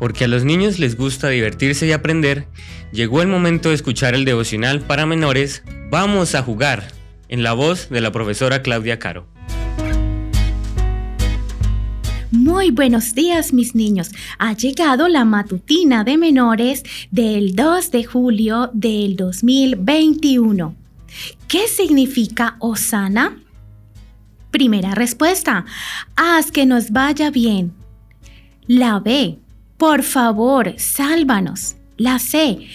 porque a los niños les gusta divertirse y aprender, llegó el momento de escuchar el devocional para menores Vamos a jugar, en la voz de la profesora Claudia Caro. Muy buenos días mis niños. Ha llegado la matutina de menores del 2 de julio del 2021. ¿Qué significa Osana? Primera respuesta. Haz que nos vaya bien. La B. Por favor, sálvanos. La C.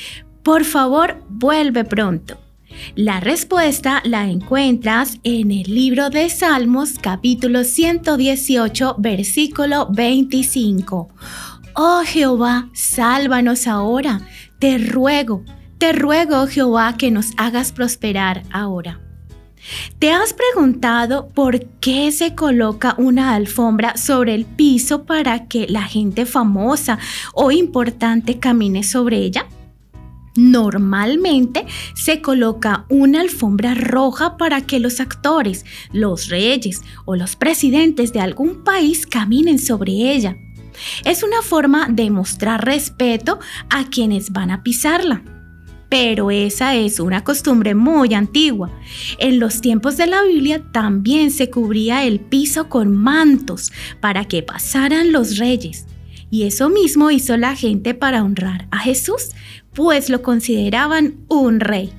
Por favor, vuelve pronto. La respuesta la encuentras en el libro de Salmos capítulo 118 versículo 25. Oh Jehová, sálvanos ahora. Te ruego, te ruego Jehová que nos hagas prosperar ahora. ¿Te has preguntado por qué se coloca una alfombra sobre el piso para que la gente famosa o importante camine sobre ella? Normalmente se coloca una alfombra roja para que los actores, los reyes o los presidentes de algún país caminen sobre ella. Es una forma de mostrar respeto a quienes van a pisarla. Pero esa es una costumbre muy antigua. En los tiempos de la Biblia también se cubría el piso con mantos para que pasaran los reyes. Y eso mismo hizo la gente para honrar a Jesús, pues lo consideraban un rey.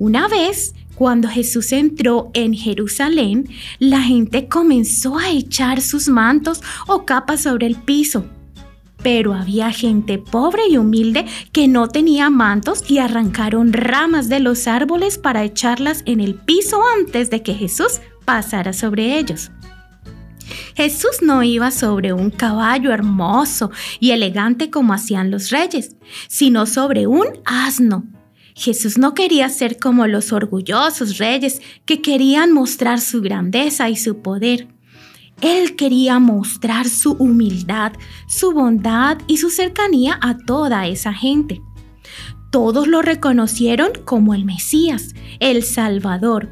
Una vez, cuando Jesús entró en Jerusalén, la gente comenzó a echar sus mantos o capas sobre el piso. Pero había gente pobre y humilde que no tenía mantos y arrancaron ramas de los árboles para echarlas en el piso antes de que Jesús pasara sobre ellos. Jesús no iba sobre un caballo hermoso y elegante como hacían los reyes, sino sobre un asno. Jesús no quería ser como los orgullosos reyes que querían mostrar su grandeza y su poder. Él quería mostrar su humildad, su bondad y su cercanía a toda esa gente. Todos lo reconocieron como el Mesías, el Salvador,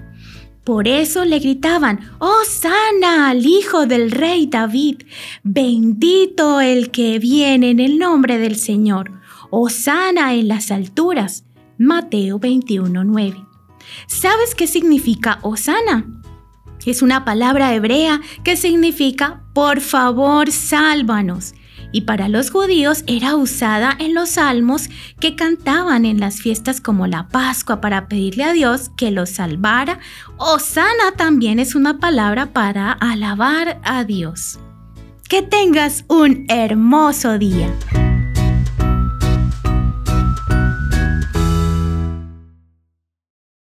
por eso le gritaban, ¡Oh, sana al hijo del rey David! Bendito el que viene en el nombre del Señor. ¡Oh, sana en las alturas! Mateo 21:9. ¿Sabes qué significa Osana? Es una palabra hebrea que significa por favor, sálvanos y para los judíos era usada en los salmos que cantaban en las fiestas como la Pascua para pedirle a Dios que los salvara. Osana también es una palabra para alabar a Dios. Que tengas un hermoso día.